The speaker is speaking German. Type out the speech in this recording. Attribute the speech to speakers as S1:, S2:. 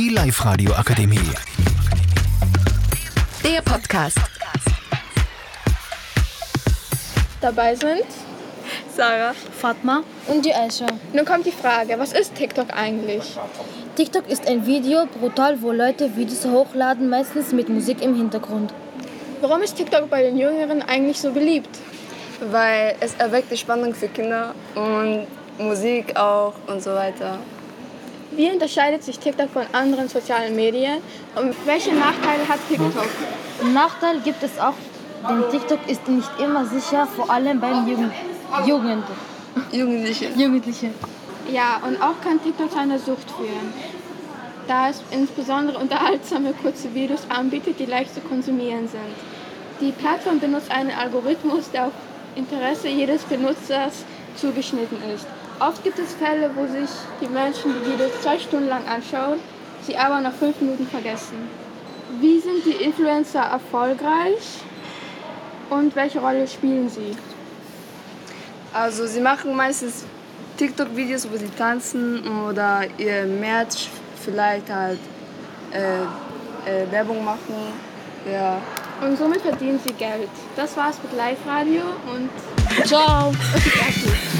S1: Die Live-Radio Akademie.
S2: Der Podcast.
S3: Dabei sind
S4: Sarah.
S5: Fatma
S6: und die Aisha.
S3: Nun kommt die Frage, was ist TikTok eigentlich?
S6: TikTok ist ein Videoportal, wo Leute Videos hochladen, meistens mit Musik im Hintergrund.
S3: Warum ist TikTok bei den Jüngeren eigentlich so beliebt?
S4: Weil es erweckt die Spannung für Kinder und Musik auch und so weiter.
S3: Wie unterscheidet sich TikTok von anderen sozialen Medien und welche Nachteile hat TikTok?
S6: Nachteil gibt es auch, denn TikTok ist nicht immer sicher, vor allem beim Jugend Jugend
S4: Jugendliche.
S6: Jugendliche.
S3: Ja, und auch kann TikTok zu einer Sucht führen, da es insbesondere unterhaltsame kurze Videos anbietet, die leicht zu konsumieren sind. Die Plattform benutzt einen Algorithmus, der auf Interesse jedes Benutzers zugeschnitten ist. Oft gibt es Fälle, wo sich die Menschen die Videos zwei Stunden lang anschauen, sie aber nach fünf Minuten vergessen. Wie sind die Influencer erfolgreich und welche Rolle spielen sie?
S4: Also sie machen meistens TikTok-Videos, wo sie tanzen oder ihr Merch vielleicht halt äh, äh, Werbung machen. Ja.
S3: Und somit verdienen sie Geld. Das war's mit Live-Radio und
S6: ciao.